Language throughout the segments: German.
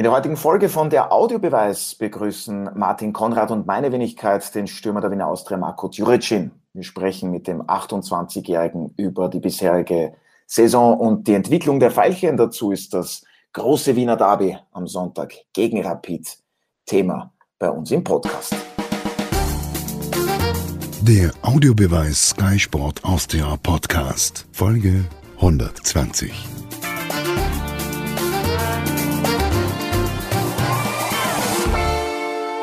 In der heutigen Folge von der Audiobeweis begrüßen Martin Konrad und meine Wenigkeit den Stürmer der Wiener Austria Marco Djuricin. Wir sprechen mit dem 28-Jährigen über die bisherige Saison und die Entwicklung der Veilchen. Dazu ist das große Wiener Derby am Sonntag gegen Rapid Thema bei uns im Podcast. Der Audiobeweis Sky Sport Austria Podcast, Folge 120.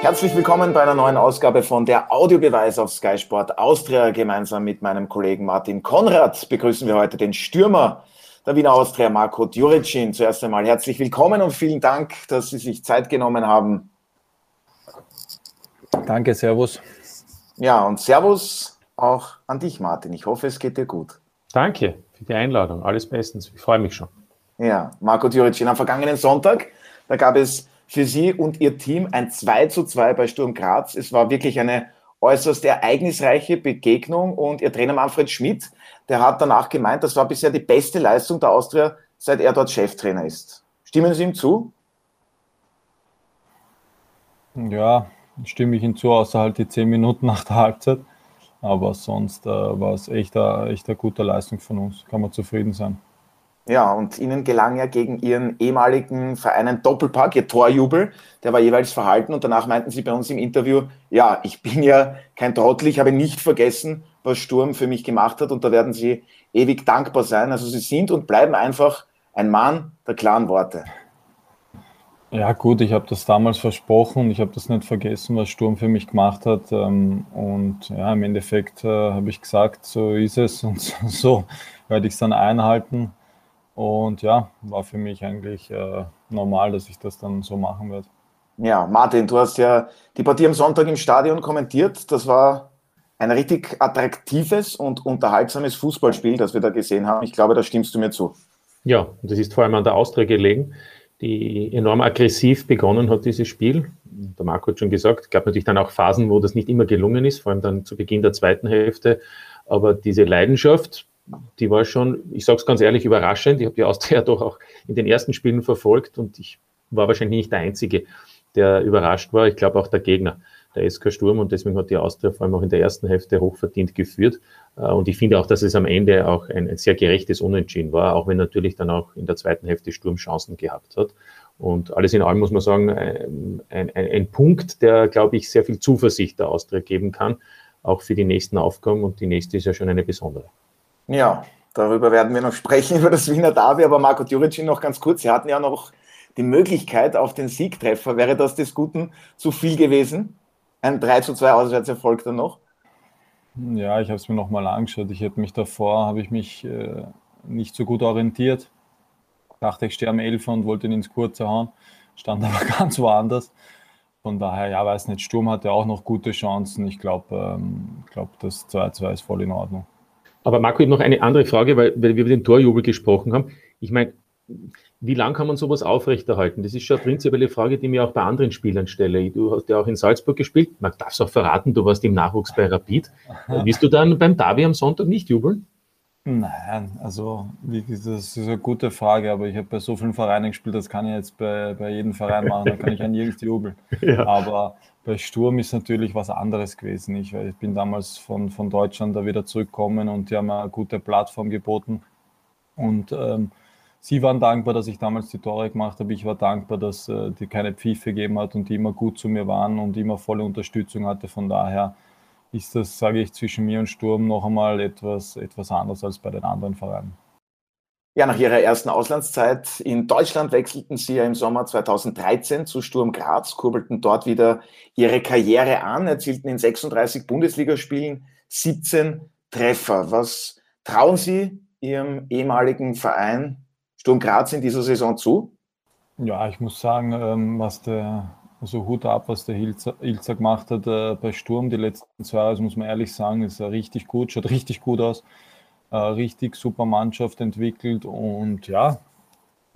Herzlich willkommen bei einer neuen Ausgabe von der Audiobeweis auf Sky Sport Austria. Gemeinsam mit meinem Kollegen Martin Konrad begrüßen wir heute den Stürmer der Wiener Austria, Marco Djuricin. Zuerst einmal herzlich willkommen und vielen Dank, dass Sie sich Zeit genommen haben. Danke, Servus. Ja, und Servus auch an dich, Martin. Ich hoffe, es geht dir gut. Danke für die Einladung. Alles bestens. Ich freue mich schon. Ja, Marco Djuricin, am vergangenen Sonntag, da gab es für Sie und Ihr Team ein 2 zu 2 bei Sturm Graz. Es war wirklich eine äußerst ereignisreiche Begegnung und Ihr Trainer Manfred Schmidt, der hat danach gemeint, das war bisher die beste Leistung der Austria, seit er dort Cheftrainer ist. Stimmen Sie ihm zu? Ja, stimme ich ihm zu, außer halt die zehn Minuten nach der Halbzeit. Aber sonst äh, war es echt, echt eine gute Leistung von uns. Kann man zufrieden sein. Ja, und ihnen gelang ja gegen ihren ehemaligen Verein ein Doppelpack, ihr Torjubel, der war jeweils verhalten und danach meinten sie bei uns im Interview, ja, ich bin ja kein Trottel, ich habe nicht vergessen, was Sturm für mich gemacht hat und da werden sie ewig dankbar sein. Also sie sind und bleiben einfach ein Mann der klaren Worte. Ja gut, ich habe das damals versprochen, ich habe das nicht vergessen, was Sturm für mich gemacht hat ähm, und ja, im Endeffekt äh, habe ich gesagt, so ist es und so werde ich es dann einhalten. Und ja, war für mich eigentlich äh, normal, dass ich das dann so machen werde. Ja, Martin, du hast ja die Partie am Sonntag im Stadion kommentiert. Das war ein richtig attraktives und unterhaltsames Fußballspiel, das wir da gesehen haben. Ich glaube, da stimmst du mir zu. Ja, und das ist vor allem an der Austria gelegen, die enorm aggressiv begonnen hat, dieses Spiel. Der Marco hat schon gesagt, es gab natürlich dann auch Phasen, wo das nicht immer gelungen ist, vor allem dann zu Beginn der zweiten Hälfte. Aber diese Leidenschaft, die war schon, ich sage es ganz ehrlich, überraschend. Ich habe die Austria doch auch in den ersten Spielen verfolgt und ich war wahrscheinlich nicht der Einzige, der überrascht war. Ich glaube auch der Gegner, der SK Sturm und deswegen hat die Austria vor allem auch in der ersten Hälfte hochverdient geführt. Äh, und ich finde auch, dass es am Ende auch ein, ein sehr gerechtes Unentschieden war, auch wenn natürlich dann auch in der zweiten Hälfte Sturm Chancen gehabt hat. Und alles in allem muss man sagen, ein, ein, ein Punkt, der, glaube ich, sehr viel Zuversicht der Austria geben kann, auch für die nächsten Aufgaben. Und die nächste ist ja schon eine besondere. Ja, darüber werden wir noch sprechen, über das Wiener Derby. Aber Marco Djuricin noch ganz kurz. Sie hatten ja noch die Möglichkeit auf den Siegtreffer. Wäre das des Guten zu viel gewesen? Ein 3 zu 2 Auswärtserfolg dann noch? Ja, ich habe es mir nochmal angeschaut. Ich hätte mich davor, habe ich mich äh, nicht so gut orientiert. Dachte, ich stehe am Elfer und wollte ihn ins Kurze hauen. Stand aber ganz woanders. Von daher, ja, weiß nicht, Sturm hatte auch noch gute Chancen. Ich glaube, ähm, glaub, das 2-2 ist voll in Ordnung. Aber Marco, ich habe noch eine andere Frage, weil, weil wir über den Torjubel gesprochen haben. Ich meine, wie lange kann man sowas aufrechterhalten? Das ist schon eine prinzipielle Frage, die mir auch bei anderen Spielern stelle. Du hast ja auch in Salzburg gespielt. Man darf es auch verraten, du warst im Nachwuchs bei Rapid. Willst du dann beim Davi am Sonntag nicht jubeln? Nein, also das ist eine gute Frage, aber ich habe bei so vielen Vereinen gespielt, das kann ich jetzt bei, bei jedem Verein machen, da kann ich ja nirgends jubeln. Ja. Aber bei Sturm ist natürlich was anderes gewesen. Ich, ich bin damals von, von Deutschland da wieder zurückgekommen und die haben eine gute Plattform geboten. Und ähm, sie waren dankbar, dass ich damals die Tore gemacht habe. Ich war dankbar, dass äh, die keine Pfiffe gegeben hat und die immer gut zu mir waren und immer volle Unterstützung hatte. Von daher ist das, sage ich, zwischen mir und Sturm noch einmal etwas, etwas anders als bei den anderen Vereinen. Ja, nach ihrer ersten Auslandszeit in Deutschland wechselten sie ja im Sommer 2013 zu Sturm Graz, kurbelten dort wieder ihre Karriere an, erzielten in 36 Bundesligaspielen 17 Treffer. Was trauen Sie Ihrem ehemaligen Verein Sturm Graz in dieser Saison zu? Ja, ich muss sagen, ähm, was der, also Hut ab, was der Ilzer, Ilzer gemacht hat äh, bei Sturm die letzten zwei Jahre, muss man ehrlich sagen, ist richtig gut, schaut richtig gut aus äh, richtig super Mannschaft entwickelt und ja,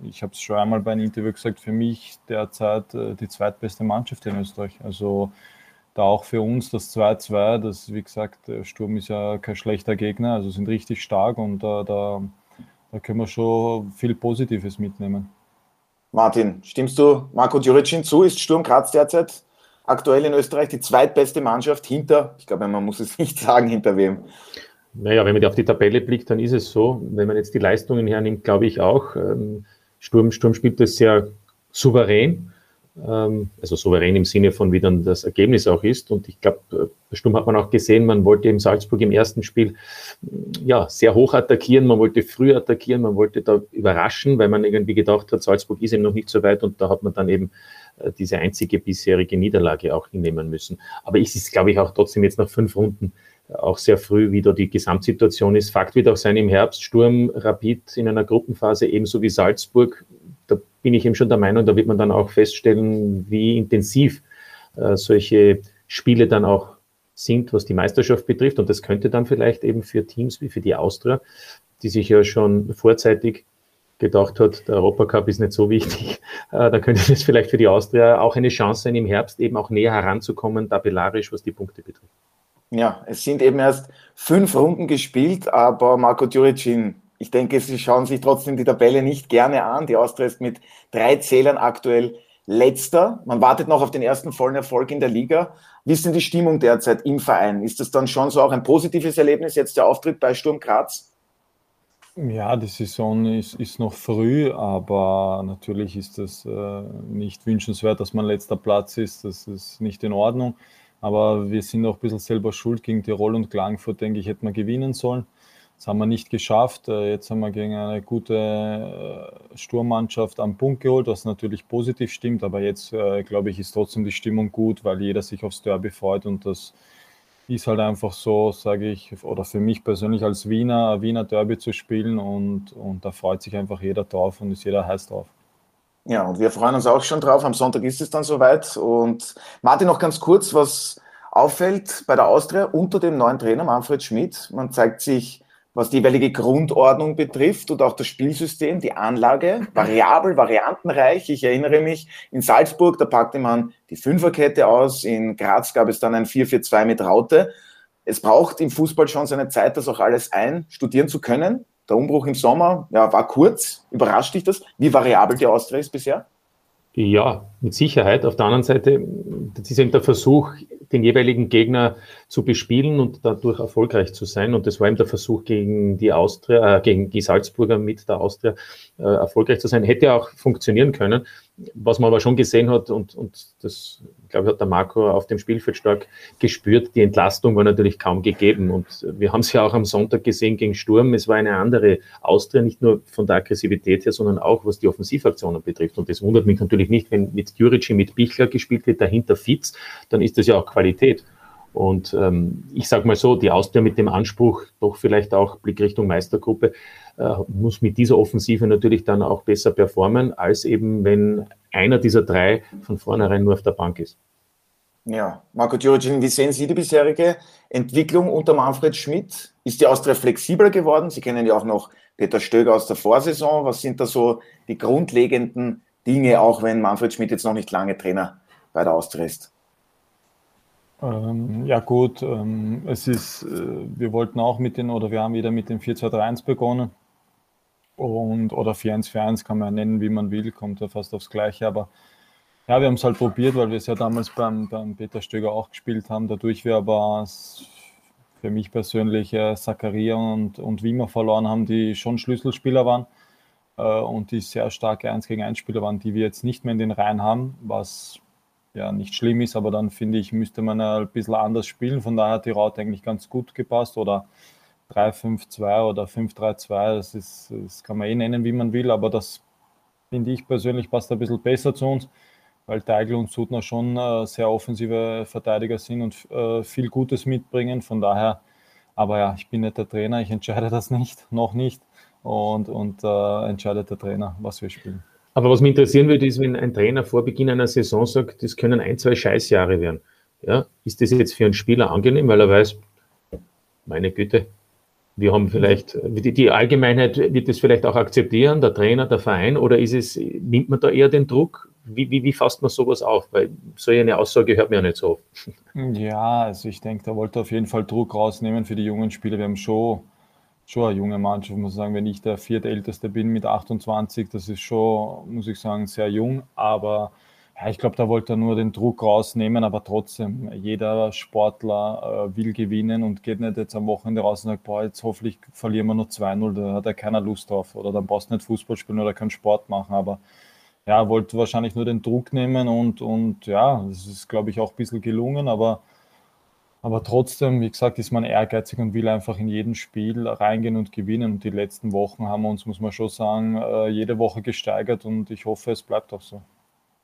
ich habe es schon einmal bei einem Interview gesagt, für mich derzeit äh, die zweitbeste Mannschaft in Österreich. Also da auch für uns das 2-2, das wie gesagt, Sturm ist ja kein schlechter Gegner, also sind richtig stark und äh, da, da können wir schon viel Positives mitnehmen. Martin, stimmst du Marco Djuricin zu? Ist Sturm Graz derzeit aktuell in Österreich die zweitbeste Mannschaft hinter, ich glaube, man muss es nicht sagen, hinter wem? Naja, wenn man auf die Tabelle blickt, dann ist es so. Wenn man jetzt die Leistungen hernimmt, glaube ich auch. Ähm, Sturm, Sturm spielt das sehr souverän. Ähm, also souverän im Sinne von, wie dann das Ergebnis auch ist. Und ich glaube, äh, Sturm hat man auch gesehen, man wollte im Salzburg im ersten Spiel ja, sehr hoch attackieren, man wollte früh attackieren, man wollte da überraschen, weil man irgendwie gedacht hat, Salzburg ist eben noch nicht so weit und da hat man dann eben äh, diese einzige bisherige Niederlage auch hinnehmen müssen. Aber es ist, glaube ich, auch trotzdem jetzt nach fünf Runden auch sehr früh, wie da die Gesamtsituation ist. Fakt wird auch sein, im Herbst Sturm Rapid in einer Gruppenphase ebenso wie Salzburg. Da bin ich eben schon der Meinung, da wird man dann auch feststellen, wie intensiv äh, solche Spiele dann auch sind, was die Meisterschaft betrifft. Und das könnte dann vielleicht eben für Teams wie für die Austria, die sich ja schon vorzeitig gedacht hat, der Europacup ist nicht so wichtig, äh, dann könnte das vielleicht für die Austria auch eine Chance sein, im Herbst eben auch näher heranzukommen, tabellarisch, was die Punkte betrifft. Ja, es sind eben erst fünf Runden gespielt, aber Marco Djuricin, ich denke, Sie schauen sich trotzdem die Tabelle nicht gerne an. Die Austria ist mit drei Zählern aktuell letzter. Man wartet noch auf den ersten vollen Erfolg in der Liga. Wie ist denn die Stimmung derzeit im Verein? Ist das dann schon so auch ein positives Erlebnis, jetzt der Auftritt bei Sturm Graz? Ja, die Saison ist, ist noch früh, aber natürlich ist es äh, nicht wünschenswert, dass man letzter Platz ist. Das ist nicht in Ordnung. Aber wir sind auch ein bisschen selber schuld gegen Tirol und Klagenfurt, denke ich, hätten wir gewinnen sollen. Das haben wir nicht geschafft. Äh, jetzt haben wir gegen eine gute äh, Sturmmannschaft am Punkt geholt, was natürlich positiv stimmt. Aber jetzt, äh, glaube ich, ist trotzdem die Stimmung gut, weil jeder sich aufs Derby freut. Und das ist halt einfach so, sage ich, oder für mich persönlich als Wiener, Wiener Derby zu spielen. Und, und da freut sich einfach jeder drauf und ist jeder heiß drauf. Ja, und wir freuen uns auch schon drauf. Am Sonntag ist es dann soweit. Und Martin, noch ganz kurz, was auffällt bei der Austria unter dem neuen Trainer Manfred Schmidt. Man zeigt sich, was die jeweilige Grundordnung betrifft und auch das Spielsystem, die Anlage, variabel, variantenreich. Ich erinnere mich, in Salzburg, da packte man die Fünferkette aus. In Graz gab es dann ein 4-4-2 mit Raute. Es braucht im Fußball schon seine Zeit, das auch alles einstudieren zu können. Der Umbruch im Sommer ja, war kurz. Überrascht dich das, wie variabel die Austria ist bisher? Ja, mit Sicherheit. Auf der anderen Seite, das ist eben der Versuch, den jeweiligen Gegner zu bespielen und dadurch erfolgreich zu sein. Und das war eben der Versuch gegen die Austria, äh, gegen die Salzburger mit der Austria äh, erfolgreich zu sein. Hätte auch funktionieren können. Was man aber schon gesehen hat, und, und das, glaube ich, hat der Marco auf dem Spielfeld stark gespürt, die Entlastung war natürlich kaum gegeben. Und wir haben es ja auch am Sonntag gesehen gegen Sturm. Es war eine andere Austria, nicht nur von der Aggressivität her, sondern auch was die Offensivaktionen betrifft. Und das wundert mich natürlich nicht, wenn mit Jurici, mit Bichler gespielt wird, dahinter Fitz, dann ist das ja auch Qualität. Und ähm, ich sage mal so, die Austria mit dem Anspruch, doch vielleicht auch Blick Richtung Meistergruppe, äh, muss mit dieser Offensive natürlich dann auch besser performen, als eben wenn einer dieser drei von vornherein nur auf der Bank ist. Ja, Marco Djuricin, wie sehen Sie die bisherige Entwicklung unter Manfred Schmidt? Ist die Austria flexibler geworden? Sie kennen ja auch noch Peter Stöger aus der Vorsaison. Was sind da so die grundlegenden Dinge, auch wenn Manfred Schmidt jetzt noch nicht lange Trainer bei der Austria ist? Ähm, ja gut, ähm, es ist, äh, wir wollten auch mit den, oder wir haben wieder mit dem 4-2-3-1 begonnen. Und, oder 4-1-4-1 kann man ja nennen, wie man will, kommt ja fast aufs Gleiche. Aber ja, wir haben es halt probiert, weil wir es ja damals beim, beim Peter Stöger auch gespielt haben. Dadurch wir aber für mich persönlich äh, Zakaria und, und Wiemer verloren haben, die schon Schlüsselspieler waren äh, und die sehr starke 1 gegen 1 Spieler waren, die wir jetzt nicht mehr in den Reihen haben, was ja nicht schlimm ist, aber dann finde ich, müsste man ein bisschen anders spielen. Von daher hat die Raute eigentlich ganz gut gepasst oder 3-5-2 oder 5-3-2, das, das kann man eh nennen, wie man will, aber das finde ich persönlich passt ein bisschen besser zu uns, weil Teigl und Sudner schon äh, sehr offensive Verteidiger sind und äh, viel Gutes mitbringen. Von daher, aber ja, ich bin nicht der Trainer, ich entscheide das nicht, noch nicht und, und äh, entscheidet der Trainer, was wir spielen. Aber was mich interessieren würde, ist, wenn ein Trainer vor Beginn einer Saison sagt, das können ein, zwei Scheißjahre werden. Ja, ist das jetzt für einen Spieler angenehm, weil er weiß, meine Güte, wir haben vielleicht, die, Allgemeinheit wird das vielleicht auch akzeptieren, der Trainer, der Verein, oder ist es, nimmt man da eher den Druck? Wie, wie, wie fasst man sowas auf? Weil so eine Aussage hört man ja nicht so oft. Ja, also ich denke, da wollte auf jeden Fall Druck rausnehmen für die jungen Spieler. Wir haben schon schon eine junge Mannschaft, muss ich sagen. Wenn ich der viertälteste bin mit 28, das ist schon, muss ich sagen, sehr jung. Aber ja, ich glaube, da wollte er nur den Druck rausnehmen, aber trotzdem, jeder Sportler äh, will gewinnen und geht nicht jetzt am Wochenende raus und sagt, boah, jetzt hoffentlich verlieren wir nur 2-0, da hat er keiner Lust drauf. Oder dann brauchst du nicht Fußball spielen oder keinen Sport machen. Aber ja, wollte wahrscheinlich nur den Druck nehmen und, und ja, das ist, glaube ich, auch ein bisschen gelungen, aber aber trotzdem, wie gesagt, ist man ehrgeizig und will einfach in jedem Spiel reingehen und gewinnen. Und die letzten Wochen haben wir uns, muss man schon sagen, äh, jede Woche gesteigert und ich hoffe, es bleibt auch so.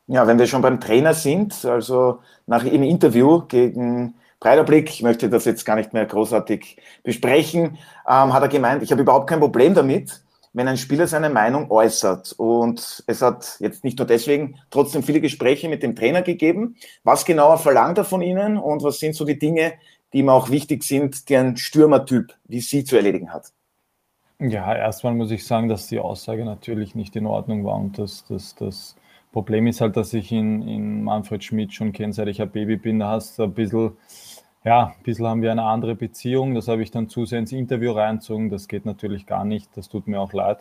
Ja, wenn wir schon beim Trainer sind, also nach im Interview gegen Breiterblick, ich möchte das jetzt gar nicht mehr großartig besprechen, ähm, hat er gemeint, ich habe überhaupt kein Problem damit, wenn ein Spieler seine Meinung äußert. Und es hat jetzt nicht nur deswegen trotzdem viele Gespräche mit dem Trainer gegeben. Was genauer verlangt er von Ihnen und was sind so die Dinge, die ihm auch wichtig sind, die ein Stürmertyp wie Sie zu erledigen hat? Ja, erstmal muss ich sagen, dass die Aussage natürlich nicht in Ordnung war und das, das, das Problem ist halt, dass ich in, in Manfred Schmidt schon kenne, seit ich ein Baby bin. Da hast du ein bisschen ja, ein bisschen haben wir eine andere Beziehung. Das habe ich dann zu sehr ins Interview reinzogen. Das geht natürlich gar nicht. Das tut mir auch leid.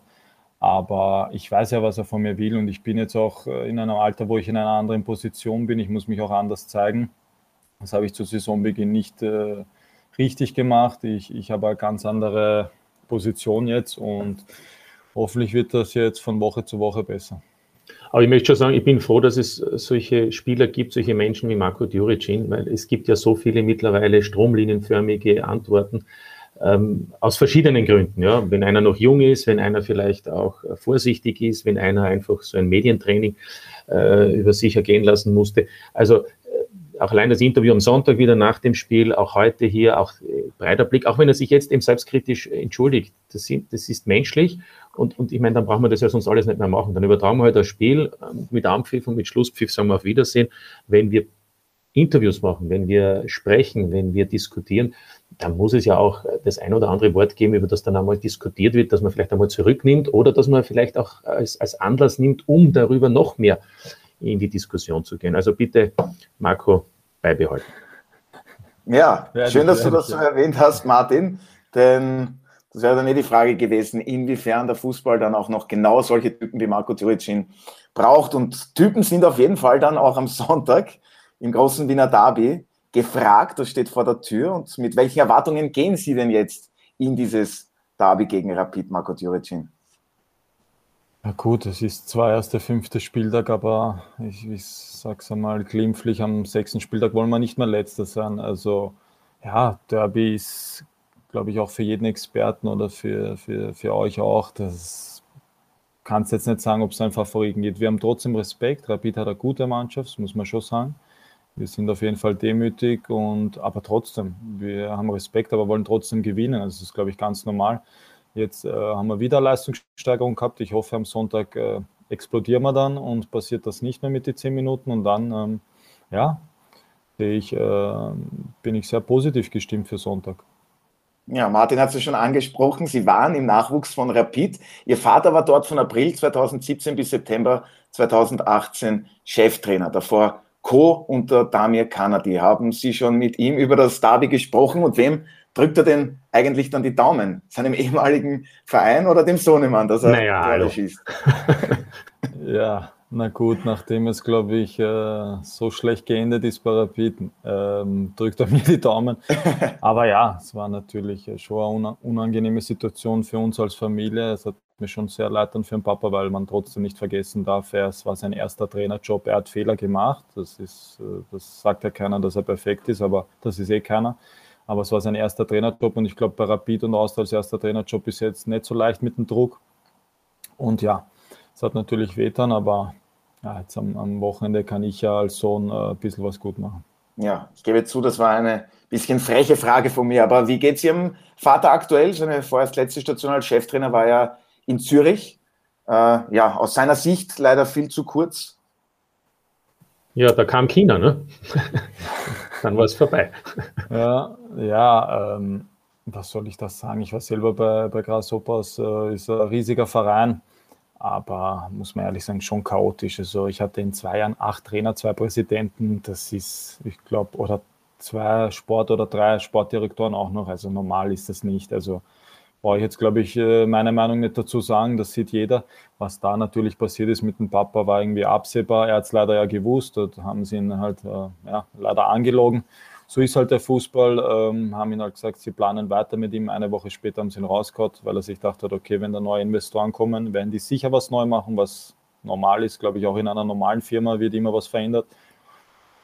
Aber ich weiß ja, was er von mir will. Und ich bin jetzt auch äh, in einem Alter, wo ich in einer anderen Position bin. Ich muss mich auch anders zeigen. Das habe ich zu Saisonbeginn nicht äh, richtig gemacht. Ich, ich habe eine ganz andere Position jetzt und hoffentlich wird das jetzt von Woche zu Woche besser. Aber ich möchte schon sagen, ich bin froh, dass es solche Spieler gibt, solche Menschen wie Marco Djuricin, weil es gibt ja so viele mittlerweile stromlinienförmige Antworten ähm, aus verschiedenen Gründen. Ja, wenn einer noch jung ist, wenn einer vielleicht auch vorsichtig ist, wenn einer einfach so ein Medientraining äh, über sich ergehen lassen musste. Also auch allein das Interview am Sonntag wieder nach dem Spiel, auch heute hier, auch äh, breiter Blick, auch wenn er sich jetzt eben selbstkritisch entschuldigt. Das, sind, das ist menschlich und, und ich meine, dann brauchen wir das ja sonst alles nicht mehr machen. Dann übertragen wir halt das Spiel ähm, mit Anpfiff und mit Schlusspfiff, sagen wir auf Wiedersehen. Wenn wir Interviews machen, wenn wir sprechen, wenn wir diskutieren, dann muss es ja auch das ein oder andere Wort geben, über das dann einmal diskutiert wird, dass man vielleicht einmal zurücknimmt oder dass man vielleicht auch als, als Anlass nimmt, um darüber noch mehr in die Diskussion zu gehen. Also bitte, Marco, beibehalten. Ja, schön, dass du das so erwähnt hast, Martin, denn das wäre dann eh die Frage gewesen, inwiefern der Fußball dann auch noch genau solche Typen wie Marco Turicin braucht. Und Typen sind auf jeden Fall dann auch am Sonntag im großen Wiener Derby gefragt. Das steht vor der Tür. Und mit welchen Erwartungen gehen Sie denn jetzt in dieses Derby gegen Rapid, Marco Turicin? Ja gut, es ist zwar erst der fünfte Spieltag, aber ich, ich sag's einmal glimpflich, am sechsten Spieltag wollen wir nicht mehr letzter sein. Also ja, Derby ist glaube ich, auch für jeden Experten oder für, für, für euch auch. Das kannst jetzt nicht sagen, ob es einen Favoriten gibt. Wir haben trotzdem Respekt. Rapid hat eine gute Mannschaft, das muss man schon sagen. Wir sind auf jeden Fall demütig und aber trotzdem, wir haben Respekt, aber wollen trotzdem gewinnen. Also das ist, glaube ich, ganz normal. Jetzt äh, haben wir wieder Leistungssteigerung gehabt. Ich hoffe, am Sonntag äh, explodieren wir dann und passiert das nicht mehr mit den zehn Minuten. Und dann, ähm, ja, ich, äh, bin ich sehr positiv gestimmt für Sonntag. Ja, Martin hat es schon angesprochen. Sie waren im Nachwuchs von Rapid. Ihr Vater war dort von April 2017 bis September 2018 Cheftrainer. Davor Co. unter Damir Kanadi. Haben Sie schon mit ihm über das Derby gesprochen und wem drückt er denn eigentlich dann die Daumen? Seinem ehemaligen Verein oder dem Sohnemann, dass er naja, schießt? ja, na gut, nachdem es, glaube ich, äh, so schlecht geendet ist bei Rapid, ähm, drückt er mir die Daumen. Aber ja, es war natürlich schon eine unangenehme Situation für uns als Familie. Es hat mir schon sehr leid dann für den Papa, weil man trotzdem nicht vergessen darf, es war sein erster Trainerjob. Er hat Fehler gemacht. Das, ist, äh, das sagt ja keiner, dass er perfekt ist, aber das ist eh keiner. Aber es war sein erster Trainerjob und ich glaube, bei Rapid und Austria als erster Trainerjob ist jetzt nicht so leicht mit dem Druck. Und ja, es hat natürlich wehtan, aber ja, jetzt am, am, Wochenende kann ich ja als Sohn äh, ein bisschen was gut machen. Ja, ich gebe zu, das war eine bisschen freche Frage von mir, aber wie geht es Ihrem Vater aktuell? Seine vorerst letzte Station als Cheftrainer war ja in Zürich. Äh, ja, aus seiner Sicht leider viel zu kurz. Ja, da kam China, ne? Dann war es vorbei. Ja, ja ähm, was soll ich das sagen? Ich war selber bei, bei Grasshoppers, äh, ist ein riesiger Verein aber muss man ehrlich sagen, schon chaotisch. Also ich hatte in zwei Jahren acht Trainer, zwei Präsidenten, das ist, ich glaube, oder zwei Sport- oder drei Sportdirektoren auch noch. Also normal ist das nicht. Also brauche ich jetzt, glaube ich, äh, meine Meinung nicht dazu sagen. Das sieht jeder. Was da natürlich passiert ist mit dem Papa, war irgendwie absehbar. Er hat es leider ja gewusst. Da haben sie ihn halt äh, ja, leider angelogen. So ist halt der Fußball. Ähm, haben ihn halt gesagt, sie planen weiter mit ihm. Eine Woche später haben sie ihn rausgehauen, weil er sich dachte, okay, wenn da neue Investoren kommen, werden die sicher was neu machen, was normal ist. Glaube ich, auch in einer normalen Firma wird immer was verändert.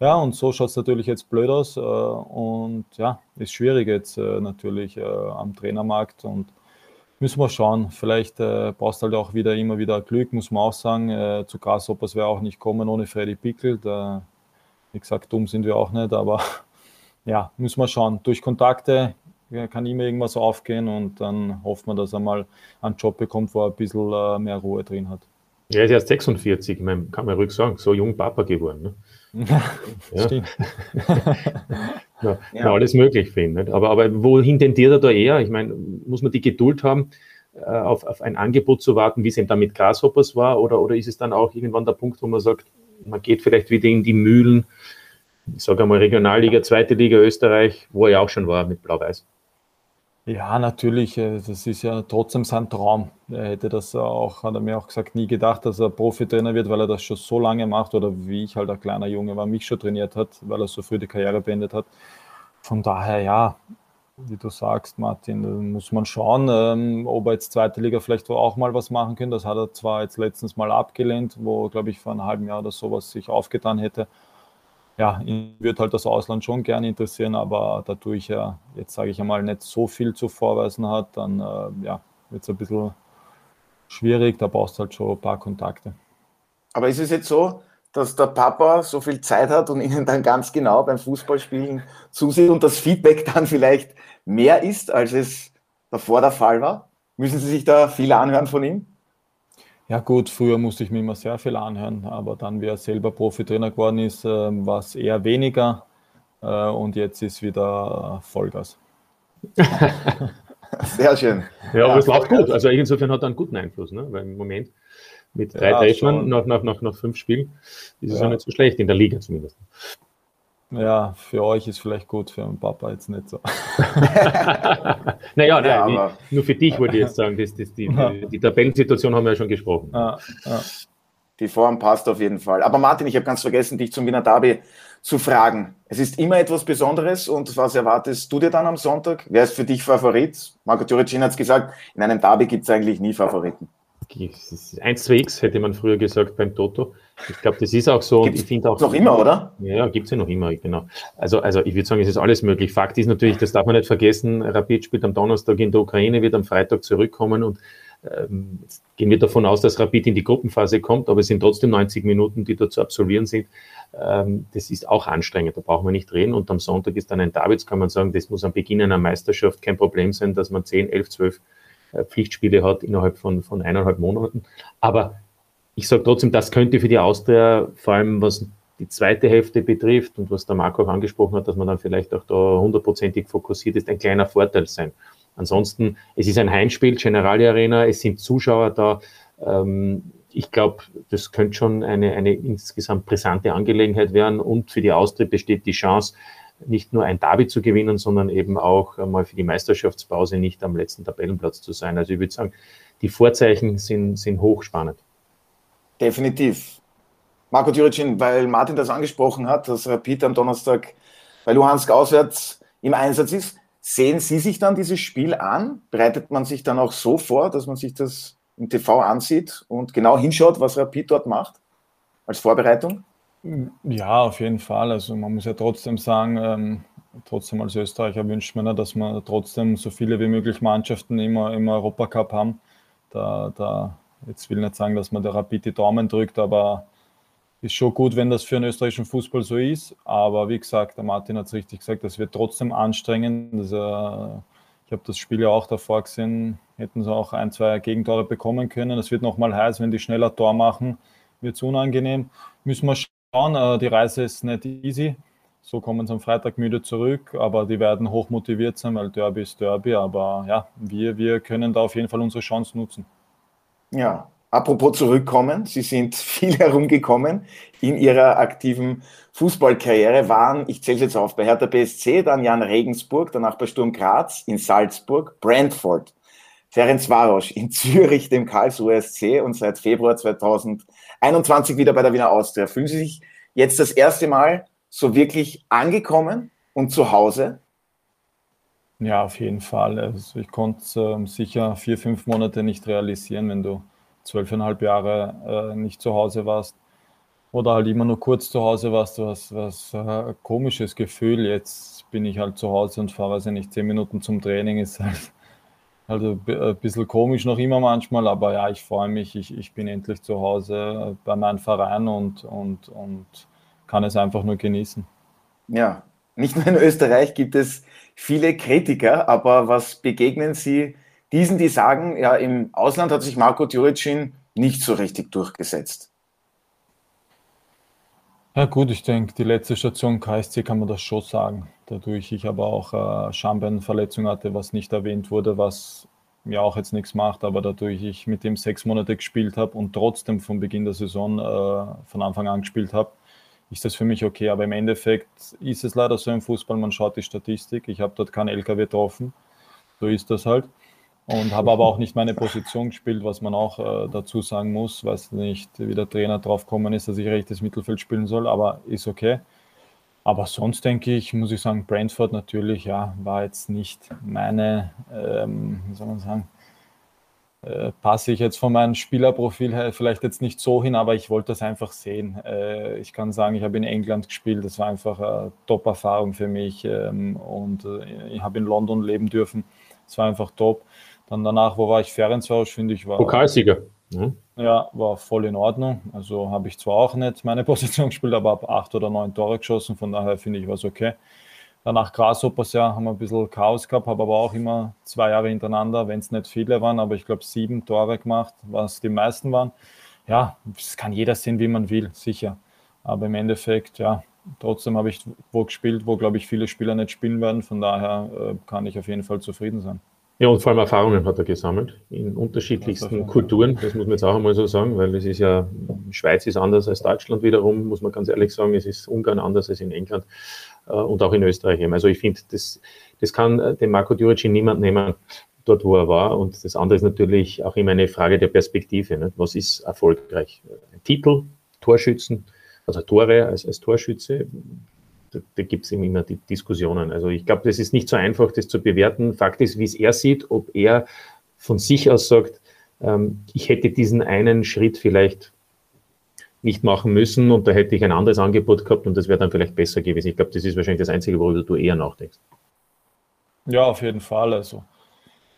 Ja, und so schaut es natürlich jetzt blöd aus. Äh, und ja, ist schwierig jetzt äh, natürlich äh, am Trainermarkt und müssen wir schauen. Vielleicht brauchst du halt auch wieder immer wieder Glück, muss man auch sagen. zu Grasshoppers wäre auch nicht kommen ohne Freddy Pickel. Da, wie gesagt, dumm sind wir auch nicht, aber ja, müssen wir schauen. Durch Kontakte kann immer irgendwas aufgehen und dann hofft man, dass er mal einen Job bekommt, wo er ein bisschen mehr Ruhe drin hat. Er ist erst 46, ich meine, kann man ruhig sagen, so jung Papa geworden. Ne? ja. Stimmt. ja, ja. alles möglich für ihn. Nicht? Aber, aber wohin tendiert er da eher? Ich meine, muss man die Geduld haben, äh, auf, auf ein Angebot zu warten, wie es eben dann mit Grasshoppers war? Oder, oder ist es dann auch irgendwann der Punkt, wo man sagt, man geht vielleicht wieder in die Mühlen, ich sage einmal Regionalliga, zweite Liga Österreich, wo er ja auch schon war mit Blau-Weiß? Ja, natürlich. Äh, das ist ja trotzdem sein Traum. Er hätte das auch, hat er mir auch gesagt, nie gedacht, dass er Profitrainer wird, weil er das schon so lange macht oder wie ich halt ein kleiner Junge war, mich schon trainiert hat, weil er so früh die Karriere beendet hat. Von daher, ja, wie du sagst, Martin, muss man schauen, ähm, ob er jetzt zweite Liga vielleicht auch mal was machen kann. Das hat er zwar jetzt letztens mal abgelehnt, wo, glaube ich, vor einem halben Jahr oder sowas sich aufgetan hätte ja, ihn wird halt das Ausland schon gerne interessieren, aber dadurch er jetzt sage ich einmal nicht so viel zu vorweisen hat, dann äh, ja, wird es ein bisschen schwierig, da brauchst du halt schon ein paar Kontakte. Aber ist es jetzt so, dass der Papa so viel Zeit hat und Ihnen dann ganz genau beim Fußballspielen zusieht und das Feedback dann vielleicht mehr ist, als es davor der Fall war? Müssen Sie sich da viel anhören von ihm? Ja gut, früher musste ich mir immer sehr viel anhören, aber dann, wie er selber Profitrainer geworden ist, ähm, war es eher weniger äh, und jetzt ist wieder Vollgas. sehr schön. Ja, aber ja, es läuft gut. Also insofern hat er einen guten Einfluss, ne? weil im Moment mit drei ja, Treffern nach, nach, nach, nach fünf Spielen ist es ja. ja nicht so schlecht, in der Liga zumindest. Ja, für euch ist vielleicht gut, für meinen Papa jetzt nicht so. naja, nein, ja, die, nur für dich wollte ich jetzt sagen, das, das, die, die, die Tabellensituation haben wir ja schon gesprochen. Ja, ja. Die Form passt auf jeden Fall. Aber Martin, ich habe ganz vergessen, dich zum Wiener Derby zu fragen. Es ist immer etwas Besonderes und was erwartest du dir dann am Sonntag? Wer ist für dich Favorit? Marco Turicin hat es gesagt, in einem Derby gibt es eigentlich nie Favoriten. 1-2x hätte man früher gesagt beim Toto. Ich glaube, das ist auch so. Gibt's ich finde auch noch immer, oder? Ja, gibt es ja noch immer, genau. Also, also ich würde sagen, es ist alles möglich. Fakt ist natürlich, das darf man nicht vergessen, Rapid spielt am Donnerstag in der Ukraine, wird am Freitag zurückkommen und ähm, gehen wir davon aus, dass Rapid in die Gruppenphase kommt, aber es sind trotzdem 90 Minuten, die da zu absolvieren sind. Ähm, das ist auch anstrengend, da brauchen wir nicht reden. Und am Sonntag ist dann ein Davids, kann man sagen, das muss am Beginn einer Meisterschaft kein Problem sein, dass man 10, 11, 12 Pflichtspiele hat innerhalb von, von eineinhalb Monaten. Aber ich sage trotzdem, das könnte für die Austria, vor allem was die zweite Hälfte betrifft und was der Marco auch angesprochen hat, dass man dann vielleicht auch da hundertprozentig fokussiert ist, ein kleiner Vorteil sein. Ansonsten, es ist ein Heimspiel, Generali Arena, es sind Zuschauer da. Ähm, ich glaube, das könnte schon eine, eine insgesamt brisante Angelegenheit werden und für die Austria besteht die Chance, nicht nur ein Derby zu gewinnen, sondern eben auch mal für die Meisterschaftspause nicht am letzten Tabellenplatz zu sein. Also ich würde sagen, die Vorzeichen sind, sind hochspannend. Definitiv. Marco Djuricin, weil Martin das angesprochen hat, dass Rapid am Donnerstag bei Luhansk auswärts im Einsatz ist, sehen Sie sich dann dieses Spiel an? Bereitet man sich dann auch so vor, dass man sich das im TV ansieht und genau hinschaut, was Rapid dort macht als Vorbereitung? Ja, auf jeden Fall. Also man muss ja trotzdem sagen, ähm, trotzdem als Österreicher wünscht man ja, dass wir trotzdem so viele wie möglich Mannschaften immer im Europacup haben. Da, da, jetzt will ich nicht sagen, dass man der Rapid die Daumen drückt, aber ist schon gut, wenn das für den österreichischen Fußball so ist. Aber wie gesagt, der Martin hat es richtig gesagt, das wird trotzdem anstrengend. Das, äh, ich habe das Spiel ja auch davor gesehen, hätten sie auch ein, zwei Gegentore bekommen können. Es wird nochmal heiß, wenn die schneller Tor machen, wird es unangenehm. Müssen wir schauen. Äh, die Reise ist nicht easy. So kommen sie am Freitag müde zurück, aber die werden hoch motiviert sein, weil Derby ist Derby. Aber ja, wir, wir können da auf jeden Fall unsere Chance nutzen. Ja, apropos zurückkommen, Sie sind viel herumgekommen in Ihrer aktiven Fußballkarriere, waren, ich zähle jetzt auf, bei Hertha BSC, dann Jan Regensburg, danach bei Sturm Graz, in Salzburg, Brentford, Ferenc Varos in Zürich, dem Karlsruher SC und seit Februar 2021 wieder bei der Wiener Austria. Fühlen Sie sich jetzt das erste Mal so wirklich angekommen und zu Hause? Ja, auf jeden Fall. Also ich konnte äh, sicher vier, fünf Monate nicht realisieren, wenn du zwölfeinhalb Jahre äh, nicht zu Hause warst oder halt immer nur kurz zu Hause warst. Du hast was äh, komisches Gefühl. Jetzt bin ich halt zu Hause und fahre, weiß ich nicht, zehn Minuten zum Training. Ist halt also ein bisschen komisch noch immer manchmal, aber ja, ich freue mich. Ich, ich bin endlich zu Hause bei meinem Verein und, und, und kann es einfach nur genießen. Ja, nicht nur in Österreich gibt es viele Kritiker, aber was begegnen Sie diesen, die sagen, ja, im Ausland hat sich Marco Djuricin nicht so richtig durchgesetzt? Ja gut, ich denke, die letzte Station KSC kann man das schon sagen. Dadurch ich aber auch äh, Schambeinverletzung hatte, was nicht erwähnt wurde, was mir auch jetzt nichts macht, aber dadurch ich mit dem sechs Monate gespielt habe und trotzdem von Beginn der Saison äh, von Anfang an gespielt habe, ist das für mich okay. Aber im Endeffekt ist es leider so im Fußball, man schaut die Statistik. Ich habe dort keinen LKW getroffen. So ist das halt. Und habe aber auch nicht meine Position gespielt, was man auch äh, dazu sagen muss. Weiß nicht, wie der Trainer drauf gekommen ist, dass ich rechtes Mittelfeld spielen soll, aber ist okay. Aber sonst denke ich, muss ich sagen, Brentford natürlich, ja, war jetzt nicht meine, ähm, wie soll man sagen, äh, passe ich jetzt von meinem Spielerprofil her vielleicht jetzt nicht so hin, aber ich wollte das einfach sehen. Äh, ich kann sagen, ich habe in England gespielt, das war einfach eine Top-Erfahrung für mich ähm, und äh, ich habe in London leben dürfen, es war einfach top. Dann danach, wo war ich? Ferencvaros, finde ich, war. Pokalsieger. Mhm. Ja, war voll in Ordnung. Also habe ich zwar auch nicht meine Position gespielt, aber ab acht oder neun Tore geschossen, von daher finde ich, war es okay. Danach Grasshoppers, ja, haben wir ein bisschen Chaos gehabt, habe aber auch immer zwei Jahre hintereinander, wenn es nicht viele waren, aber ich glaube sieben Tore gemacht, was die meisten waren. Ja, das kann jeder sehen, wie man will, sicher. Aber im Endeffekt, ja, trotzdem habe ich wo gespielt, wo, glaube ich, viele Spieler nicht spielen werden. Von daher äh, kann ich auf jeden Fall zufrieden sein. Ja, und vor allem Erfahrungen hat er gesammelt in unterschiedlichsten Kulturen. Das muss man jetzt auch einmal so sagen, weil es ist ja, Schweiz ist anders als Deutschland wiederum, muss man ganz ehrlich sagen. Es ist Ungarn anders als in England äh, und auch in Österreich eben. Also ich finde, das, das kann äh, dem Marco Djuricin niemand nehmen, dort wo er war. Und das andere ist natürlich auch immer eine Frage der Perspektive. Ne? Was ist erfolgreich? Ein Titel, Torschützen, also Tore als, als Torschütze, da, da gibt es immer die Diskussionen. Also ich glaube, das ist nicht so einfach, das zu bewerten. Fakt ist, wie es er sieht, ob er von sich aus sagt, ähm, ich hätte diesen einen Schritt vielleicht nicht machen müssen und da hätte ich ein anderes Angebot gehabt und das wäre dann vielleicht besser gewesen. Ich glaube, das ist wahrscheinlich das Einzige, worüber du eher nachdenkst. Ja, auf jeden Fall. Also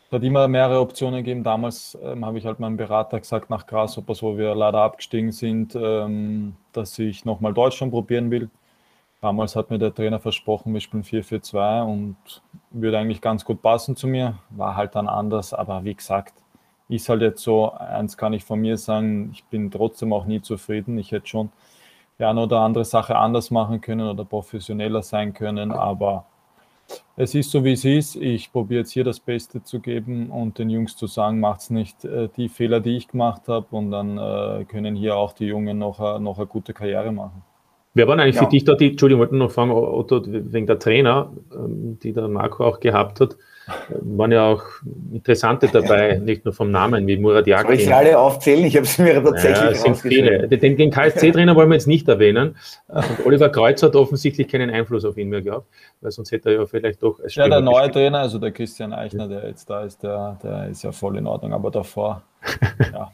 es hat immer mehrere Optionen gegeben. Damals ähm, habe ich halt meinem Berater gesagt, nach Grasshoppers, wo wir leider abgestiegen sind, ähm, dass ich nochmal Deutschland probieren will. Damals hat mir der Trainer versprochen, wir spielen 4-4-2 und würde eigentlich ganz gut passen zu mir. War halt dann anders, aber wie gesagt, ist halt jetzt so, eins kann ich von mir sagen, ich bin trotzdem auch nie zufrieden. Ich hätte schon die eine oder andere Sache anders machen können oder professioneller sein können, aber es ist so, wie es ist. Ich probiere jetzt hier das Beste zu geben und den Jungs zu sagen, macht es nicht äh, die Fehler, die ich gemacht habe und dann äh, können hier auch die Jungen noch, äh, noch eine gute Karriere machen. Wer waren eigentlich ja. für dich da die, Entschuldigung, wollte noch fragen, Otto, wegen der Trainer, ähm, die der Marco auch gehabt hat, waren ja auch interessante dabei, nicht nur vom Namen, wie Murat Yakin. Soll ich sie alle aufzählen? Ich habe sie mir tatsächlich ja, sind viele. Den, den KSC-Trainer wollen wir jetzt nicht erwähnen. Und Oliver Kreuz hat offensichtlich keinen Einfluss auf ihn mehr gehabt, weil sonst hätte er ja vielleicht doch... Ja, der neue gespielt. Trainer, also der Christian Eichner, der jetzt da ist, der, der ist ja voll in Ordnung, aber davor, ja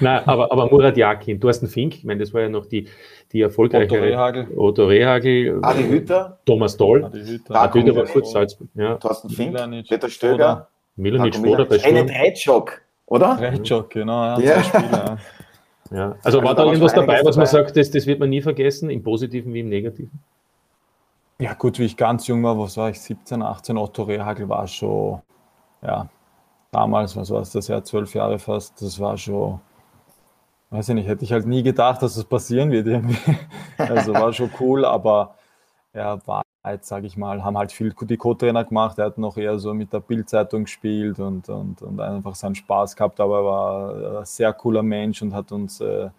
Nein, aber, aber Murat Yakin, Thorsten Fink, ich meine, das war ja noch die, die erfolgreiche Otto Rehagel, Otto Rehagel Adi Hütter, Thomas Doll, Adi Hütter, Adi Hütter war kurz Salzburg, ja. Thorsten Fink, Milanic, Peter Stöger, Milanic Spoda bei Sturm. Eine Dreitschok, oder? Dreitschok, genau, ja. ja. ja. Also, also war da irgendwas dabei, was man sagt, das, das wird man nie vergessen, im Positiven wie im Negativen? Ja, gut, wie ich ganz jung war, was war ich, 17, 18, Otto Rehagel war schon, ja, damals, was war es, das Jahr zwölf Jahre fast, das war schon, weiß ich nicht, hätte ich halt nie gedacht, dass das passieren wird irgendwie. Also war schon cool, aber er war jetzt, sage ich mal, haben halt viel die Co-Trainer gemacht, er hat noch eher so mit der Bildzeitung gespielt und, und, und einfach seinen Spaß gehabt, aber er war ein sehr cooler Mensch und hat uns äh,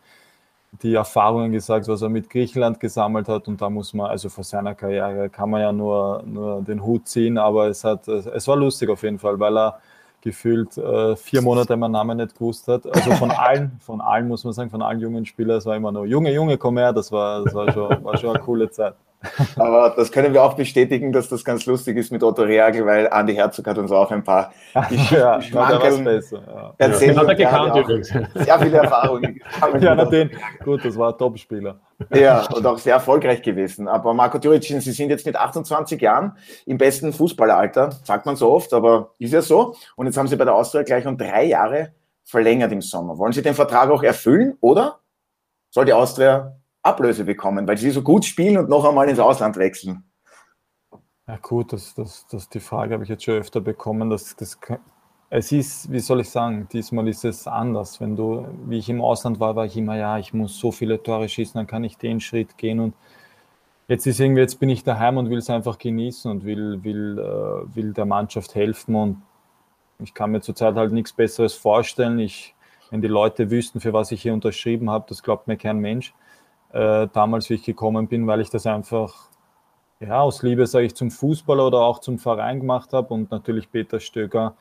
die Erfahrungen gesagt, was er mit Griechenland gesammelt hat. Und da muss man, also vor seiner Karriere kann man ja nur, nur den Hut ziehen, aber es, hat, es war lustig auf jeden Fall, weil er gefühlt äh, vier Monate meinen Namen nicht gewusst hat. Also von allen, von allen muss man sagen, von allen jungen Spielern, es war immer nur Junge, Junge, komm her, das war, das war, schon, war schon eine coole Zeit. Aber das können wir auch bestätigen, dass das ganz lustig ist mit Otto Reagel, weil Andi Herzog hat uns auch ein paar ja, Schmankeln besser. Ja. erzählt. Ja. Hat er gekannt übrigens. Sehr viele Erfahrungen. ja, na den, gut, das war ein Top-Spieler. Ja, und auch sehr erfolgreich gewesen. Aber Marco Djuricin, Sie sind jetzt mit 28 Jahren im besten Fußballeralter, sagt man so oft, aber ist ja so. Und jetzt haben Sie bei der Austria gleich um drei Jahre verlängert im Sommer. Wollen Sie den Vertrag auch erfüllen oder soll die Austria Ablöse bekommen, weil sie so gut spielen und noch einmal ins Ausland wechseln? Ja gut, das, das, das, die Frage habe ich jetzt schon öfter bekommen. Das, das, es ist, wie soll ich sagen, diesmal ist es anders. Wenn du, wie ich im Ausland war, war ich immer, ja, ich muss so viele Tore schießen, dann kann ich den Schritt gehen und jetzt ist irgendwie, jetzt bin ich daheim und will es einfach genießen und will, will, äh, will der Mannschaft helfen und ich kann mir zurzeit halt nichts Besseres vorstellen. Ich, wenn die Leute wüssten, für was ich hier unterschrieben habe, das glaubt mir kein Mensch äh, damals, wie ich gekommen bin, weil ich das einfach ja, aus Liebe, sage ich, zum Fußball oder auch zum Verein gemacht habe und natürlich Peter Stöger,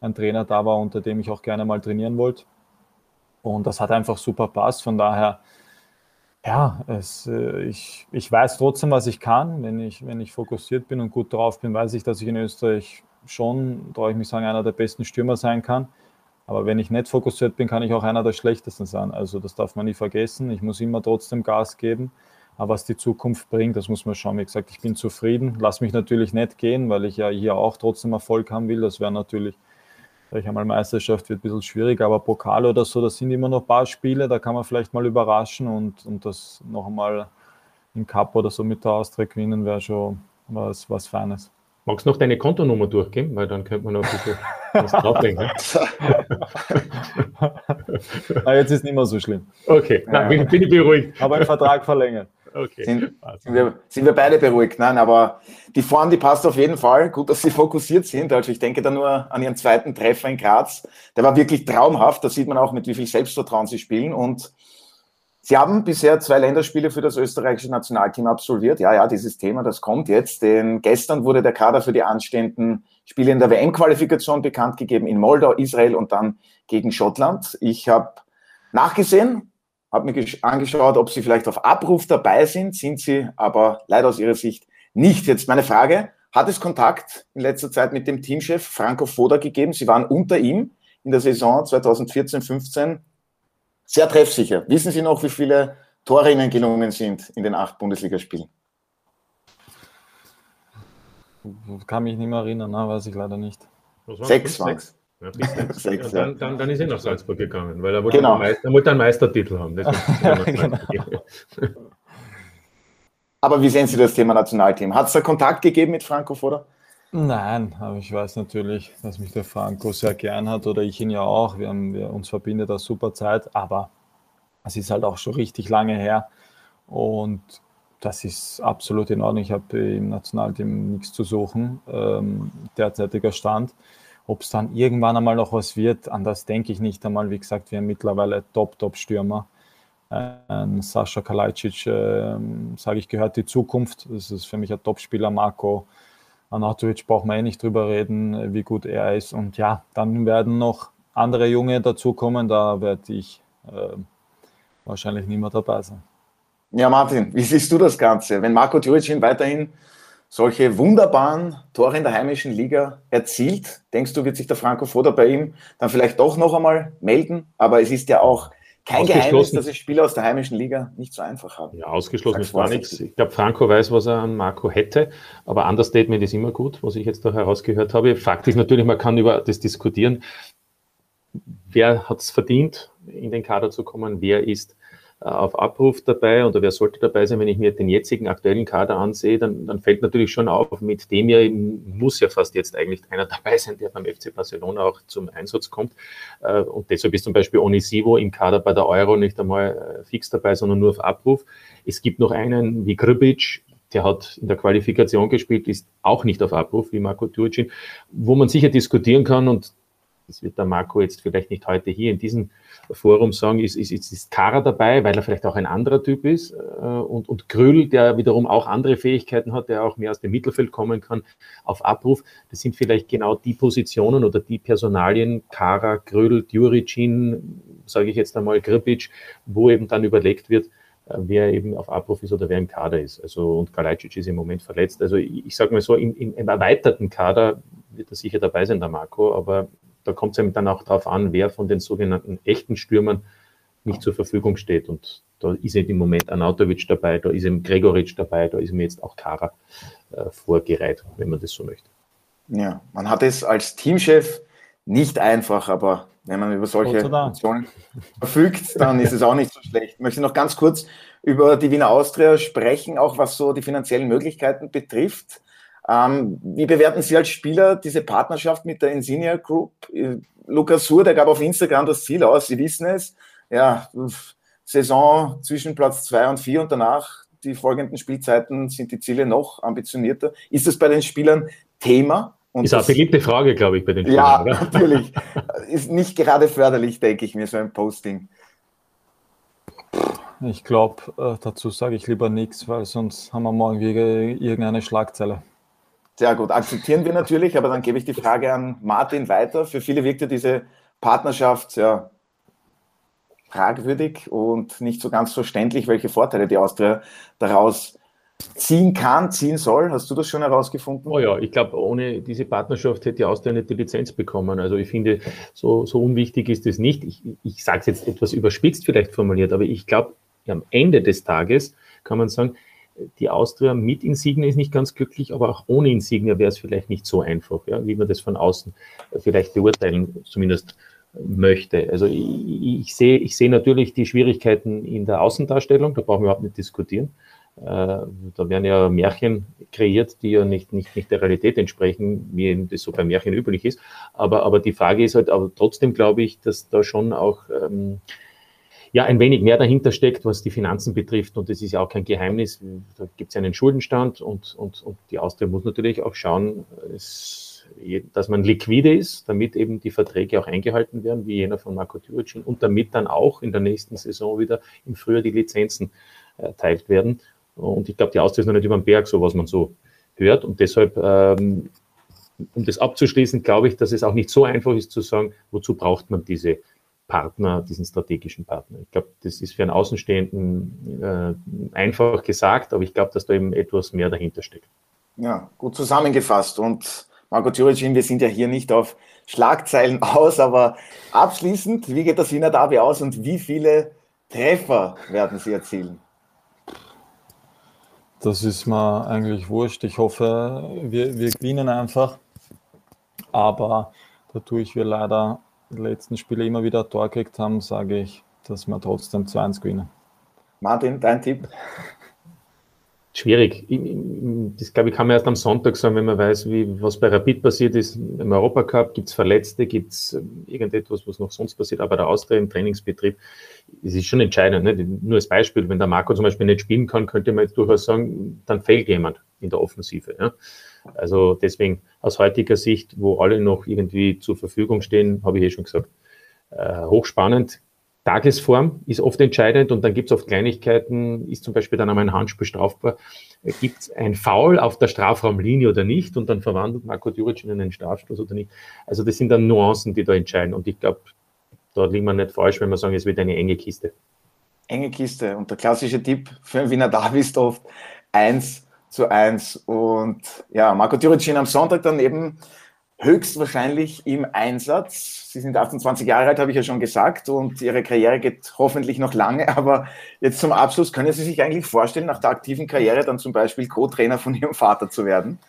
ein Trainer da war, unter dem ich auch gerne mal trainieren wollte. Und das hat einfach super passt. Von daher, ja, es, äh, ich, ich weiß trotzdem, was ich kann. Wenn ich, wenn ich fokussiert bin und gut drauf bin, weiß ich, dass ich in Österreich schon, traue ich mich sagen, einer der besten Stürmer sein kann. Aber wenn ich nicht fokussiert bin, kann ich auch einer der schlechtesten sein. Also das darf man nie vergessen. Ich muss immer trotzdem Gas geben. Aber was die Zukunft bringt, das muss man schauen. Wie gesagt, ich bin zufrieden. Lass mich natürlich nicht gehen, weil ich ja hier auch trotzdem Erfolg haben will. Das wäre natürlich, ich einmal, Meisterschaft wird ein bisschen schwierig, aber Pokal oder so, das sind immer noch ein paar Spiele, da kann man vielleicht mal überraschen und, und das noch einmal im Cup oder so mit der Austria gewinnen, wäre schon was, was Feines. Magst du noch deine Kontonummer durchgeben? Weil dann könnte man noch ein bisschen. ah, jetzt ist nicht mehr so schlimm. Okay, Nein, bin, bin, ich beruhigt. Aber ein Vertrag verlängert. Okay. Sind, sind, wir, sind wir beide beruhigt? Nein, aber die Form, die passt auf jeden Fall. Gut, dass Sie fokussiert sind. Also ich denke da nur an Ihren zweiten Treffer in Graz. Der war wirklich traumhaft. Da sieht man auch, mit wie viel Selbstvertrauen Sie spielen. Und Sie haben bisher zwei Länderspiele für das österreichische Nationalteam absolviert. Ja, ja, dieses Thema, das kommt jetzt. Denn gestern wurde der Kader für die anstehenden Spiele in der WM-Qualifikation bekannt gegeben in Moldau, Israel und dann gegen Schottland. Ich habe nachgesehen, habe mir angeschaut, ob Sie vielleicht auf Abruf dabei sind. Sind Sie aber leider aus Ihrer Sicht nicht. Jetzt meine Frage, hat es Kontakt in letzter Zeit mit dem Teamchef Franco Foda gegeben? Sie waren unter ihm in der Saison 2014-15 sehr treffsicher. Wissen Sie noch, wie viele Tore Ihnen gelungen sind in den acht Bundesligaspielen? Kann mich nicht mehr erinnern, ne? weiß ich leider nicht. Sechs waren es. Ja, sechs, ja, dann, dann, dann, ist er nach Salzburg gegangen, weil er wollte, genau. einen, er wollte einen Meistertitel haben. genau. Aber wie sehen Sie das Thema Nationalteam? Hat es da Kontakt gegeben mit Franco Foda? Nein, aber ich weiß natürlich, dass mich der Franco sehr gern hat oder ich ihn ja auch. Wir haben, wir, uns verbindet eine super Zeit, aber es ist halt auch schon richtig lange her und das ist absolut in Ordnung. Ich habe im Nationalteam nichts zu suchen, ähm, derzeitiger Stand. Ob es dann irgendwann einmal noch was wird, an das denke ich nicht einmal. Wie gesagt, wir haben mittlerweile Top-Top-Stürmer. Ähm, Sascha Kalajdzic, äh, sage ich, gehört die Zukunft. Das ist für mich ein Top-Spieler. Marco Anatovic braucht man eh nicht drüber reden, wie gut er ist. Und ja, dann werden noch andere Junge dazukommen. Da werde ich äh, wahrscheinlich nicht mehr dabei sein. Ja, Martin, wie siehst du das Ganze? Wenn Marco Djuricin weiterhin solche wunderbaren Tore in der heimischen Liga erzielt, denkst du, wird sich der Franco Foda bei ihm dann vielleicht doch noch einmal melden? Aber es ist ja auch kein Geheimnis, dass es Spieler aus der heimischen Liga nicht so einfach haben. Ja, ausgeschlossen ist gar nichts. Ich glaube, Franco weiß, was er an Marco hätte, aber Understatement ist immer gut, was ich jetzt da herausgehört habe. Fakt ist natürlich, man kann über das diskutieren. Wer hat es verdient, in den Kader zu kommen? Wer ist auf Abruf dabei oder wer sollte dabei sein, wenn ich mir den jetzigen aktuellen Kader ansehe, dann, dann fällt natürlich schon auf, mit dem ja muss ja fast jetzt eigentlich einer dabei sein, der beim FC Barcelona auch zum Einsatz kommt. Äh, und deshalb ist zum Beispiel Onisivo im Kader bei der Euro nicht einmal äh, fix dabei, sondern nur auf Abruf. Es gibt noch einen wie Gribic, der hat in der Qualifikation gespielt, ist auch nicht auf Abruf wie Marco Turcin, wo man sicher diskutieren kann und das wird der Marco jetzt vielleicht nicht heute hier in diesem Forum sagen, ist, ist, ist, Kara dabei, weil er vielleicht auch ein anderer Typ ist. Äh, und, und Grüll, der wiederum auch andere Fähigkeiten hat, der auch mehr aus dem Mittelfeld kommen kann, auf Abruf. Das sind vielleicht genau die Positionen oder die Personalien, Kara, Grüll, Djuricin, sage ich jetzt einmal, Gribic, wo eben dann überlegt wird, äh, wer eben auf Abruf ist oder wer im Kader ist. Also, und Kalajdzic ist im Moment verletzt. Also ich, ich sage mal so, im, im, erweiterten Kader wird er sicher dabei sein, der Marco, aber da kommt es dann auch darauf an, wer von den sogenannten echten Stürmern nicht zur Verfügung steht. Und da ist eben im Moment Anautovic dabei, da ist eben Gregoritsch dabei, da ist mir jetzt auch Kara äh, vorgereiht, wenn man das so möchte. Ja, man hat es als Teamchef nicht einfach, aber wenn man über solche Optionen verfügt, dann ist es auch nicht so schlecht. Ich möchte noch ganz kurz über die Wiener Austria sprechen, auch was so die finanziellen Möglichkeiten betrifft. Ähm, wie bewerten Sie als Spieler diese Partnerschaft mit der Insignia Group? Lukas Sur, der gab auf Instagram das Ziel aus, Sie wissen es, ja, Saison zwischen Platz zwei und vier und danach die folgenden Spielzeiten sind die Ziele noch ambitionierter. Ist das bei den Spielern Thema? Und ist das, eine beliebte Frage, glaube ich, bei den Spielern. Ja, oder? natürlich. Ist nicht gerade förderlich, denke ich mir, so ein Posting. Ich glaube, äh, dazu sage ich lieber nichts, weil sonst haben wir morgen wieder irgendeine Schlagzeile. Sehr gut, akzeptieren wir natürlich, aber dann gebe ich die Frage an Martin weiter. Für viele wirkt ja diese Partnerschaft sehr fragwürdig und nicht so ganz verständlich, welche Vorteile die Austria daraus ziehen kann, ziehen soll. Hast du das schon herausgefunden? Oh ja, ich glaube, ohne diese Partnerschaft hätte die Austria nicht die Lizenz bekommen. Also ich finde, so, so unwichtig ist es nicht. Ich, ich sage es jetzt etwas überspitzt vielleicht formuliert, aber ich glaube, am Ende des Tages kann man sagen, die Austria mit Insignia ist nicht ganz glücklich, aber auch ohne Insignia wäre es vielleicht nicht so einfach, ja, wie man das von außen vielleicht beurteilen zumindest möchte. Also ich, ich, sehe, ich sehe natürlich die Schwierigkeiten in der Außendarstellung, da brauchen wir überhaupt nicht diskutieren. Äh, da werden ja Märchen kreiert, die ja nicht, nicht, nicht der Realität entsprechen, wie das so bei Märchen üblich ist. Aber, aber die Frage ist halt, aber trotzdem glaube ich, dass da schon auch ähm, ja ein wenig mehr dahinter steckt, was die Finanzen betrifft. Und das ist ja auch kein Geheimnis. Da gibt es einen Schuldenstand und, und, und die Austria muss natürlich auch schauen, es, dass man liquide ist, damit eben die Verträge auch eingehalten werden, wie jener von Marco Türicin, und damit dann auch in der nächsten Saison wieder im Frühjahr die Lizenzen erteilt werden. Und ich glaube, die Austria ist noch nicht über den Berg, so was man so hört. Und deshalb, ähm, um das abzuschließen, glaube ich, dass es auch nicht so einfach ist zu sagen, wozu braucht man diese Partner, diesen strategischen Partner. Ich glaube, das ist für einen Außenstehenden äh, einfach gesagt, aber ich glaube, dass da eben etwas mehr dahinter steckt. Ja, gut zusammengefasst. Und Marco Tjuricin, wir sind ja hier nicht auf Schlagzeilen aus, aber abschließend, wie geht das Wiener Derby aus und wie viele Treffer werden Sie erzielen? Das ist mir eigentlich wurscht. Ich hoffe, wir, wir gewinnen einfach. Aber dadurch wir leider die letzten Spiele immer wieder ein Tor gekriegt haben, sage ich, dass wir trotzdem 2-1 gewinnen. Martin, dein Tipp? Schwierig. Das glaube ich kann man erst am Sonntag sagen, wenn man weiß, wie, was bei Rapid passiert ist im Europacup. Gibt es Verletzte, gibt es ähm, irgendetwas, was noch sonst passiert, aber der Austria im Trainingsbetrieb, es ist schon entscheidend. Ne? Nur als Beispiel, wenn der Marco zum Beispiel nicht spielen kann, könnte man jetzt durchaus sagen, dann fehlt jemand in der Offensive. Ja? Also deswegen aus heutiger Sicht, wo alle noch irgendwie zur Verfügung stehen, habe ich eh schon gesagt, äh, hochspannend. Tagesform ist oft entscheidend und dann gibt es oft Kleinigkeiten, ist zum Beispiel dann einmal ein Handspiel strafbar, gibt es ein Foul auf der Strafraumlinie oder nicht und dann verwandelt Marco Djuric in einen Strafstoß oder nicht. Also das sind dann Nuancen, die da entscheiden und ich glaube, da liegt man nicht falsch, wenn man sagen, es wird eine enge Kiste. Enge Kiste und der klassische Tipp für Wiener Derby ist oft eins zu 1. Und ja, Marco Türicin am Sonntag dann eben höchstwahrscheinlich im Einsatz. Sie sind 28 Jahre alt, habe ich ja schon gesagt, und Ihre Karriere geht hoffentlich noch lange. Aber jetzt zum Abschluss, können Sie sich eigentlich vorstellen, nach der aktiven Karriere dann zum Beispiel Co-Trainer von Ihrem Vater zu werden?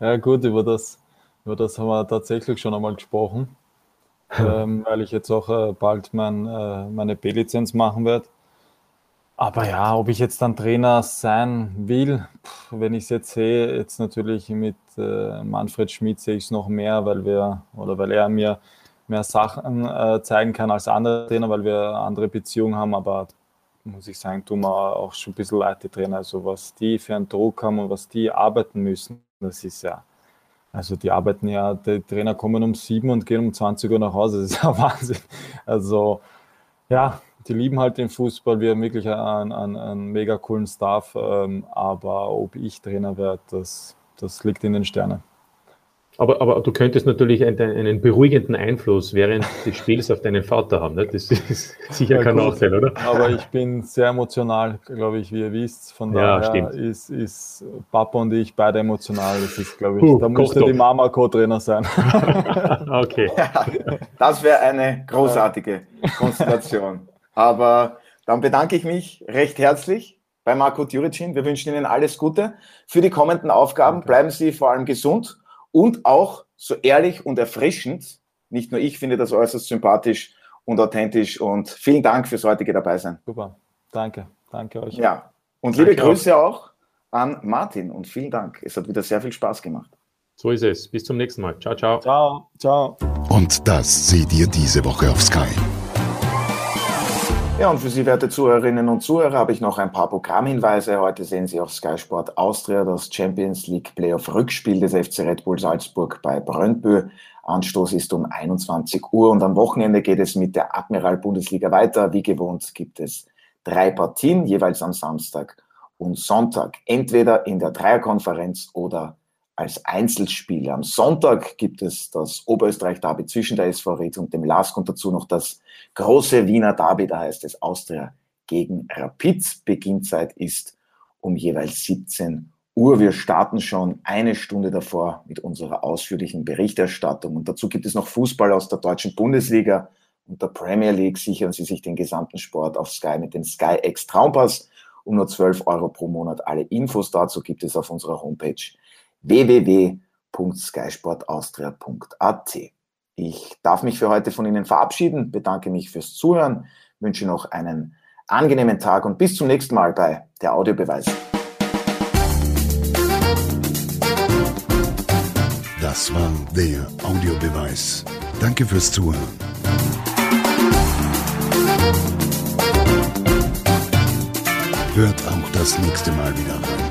Ja gut, über das, über das haben wir tatsächlich schon einmal gesprochen, ähm, weil ich jetzt auch äh, bald mein, äh, meine B-Lizenz machen werde. Aber ja, ob ich jetzt dann Trainer sein will, wenn ich es jetzt sehe, jetzt natürlich mit äh, Manfred Schmidt sehe ich es noch mehr, weil wir oder weil er mir mehr Sachen äh, zeigen kann als andere Trainer, weil wir andere Beziehungen haben, aber muss ich sagen, tun wir auch schon ein bisschen leid, die Trainer. Also was die für einen Druck haben und was die arbeiten müssen, das ist ja Also die arbeiten ja, die Trainer kommen um sieben und gehen um 20 Uhr nach Hause. Das ist ja Wahnsinn. Also ja, die lieben halt den Fußball. Wir haben wirklich einen, einen, einen mega coolen Staff. Ähm, aber ob ich Trainer werde, das, das liegt in den Sternen. Aber, aber du könntest natürlich einen, einen, beruhigenden Einfluss während des Spiels auf deinen Vater haben. Ne? Das ist sicher ja, kein gut, Nachteil, oder? Aber ich bin sehr emotional, glaube ich, wie ihr wisst. Von ja, daher ist, ist, Papa und ich beide emotional. Das ist, glaube ich, Puh, da müsste die Mama Co-Trainer sein. okay. Ja, das wäre eine großartige Konstellation. Aber dann bedanke ich mich recht herzlich bei Marco Djuricin. Wir wünschen Ihnen alles Gute für die kommenden Aufgaben. Danke. Bleiben Sie vor allem gesund und auch so ehrlich und erfrischend. Nicht nur ich finde das äußerst sympathisch und authentisch und vielen Dank fürs heutige Dabeisein. Super, danke, danke euch. Ja, und liebe danke Grüße auch. auch an Martin und vielen Dank. Es hat wieder sehr viel Spaß gemacht. So ist es. Bis zum nächsten Mal. Ciao, ciao. Ciao, ciao. Und das seht ihr diese Woche auf Sky. Ja, und für Sie, werte Zuhörerinnen und Zuhörer, habe ich noch ein paar Programmhinweise. Heute sehen Sie auf Sky Sport Austria das Champions League Playoff Rückspiel des FC Red Bull Salzburg bei Brøndby. Anstoß ist um 21 Uhr und am Wochenende geht es mit der Admiral Bundesliga weiter. Wie gewohnt gibt es drei Partien, jeweils am Samstag und Sonntag. Entweder in der Dreierkonferenz oder als Einzelspiel. Am Sonntag gibt es das Oberösterreich-Derby zwischen der SV Ried und dem LASK und dazu noch das große Wiener Derby, da heißt es Austria gegen Rapid. Beginnzeit ist um jeweils 17 Uhr. Wir starten schon eine Stunde davor mit unserer ausführlichen Berichterstattung. Und dazu gibt es noch Fußball aus der deutschen Bundesliga und der Premier League. Sichern Sie sich den gesamten Sport auf Sky mit dem Sky X Traumpass um nur 12 Euro pro Monat. Alle Infos dazu gibt es auf unserer Homepage www.skysportaustria.at. Ich darf mich für heute von Ihnen verabschieden, bedanke mich fürs Zuhören, wünsche noch einen angenehmen Tag und bis zum nächsten Mal bei der Audiobeweis. Das war der Audiobeweis. Danke fürs Zuhören. Hört auch das nächste Mal wieder rein.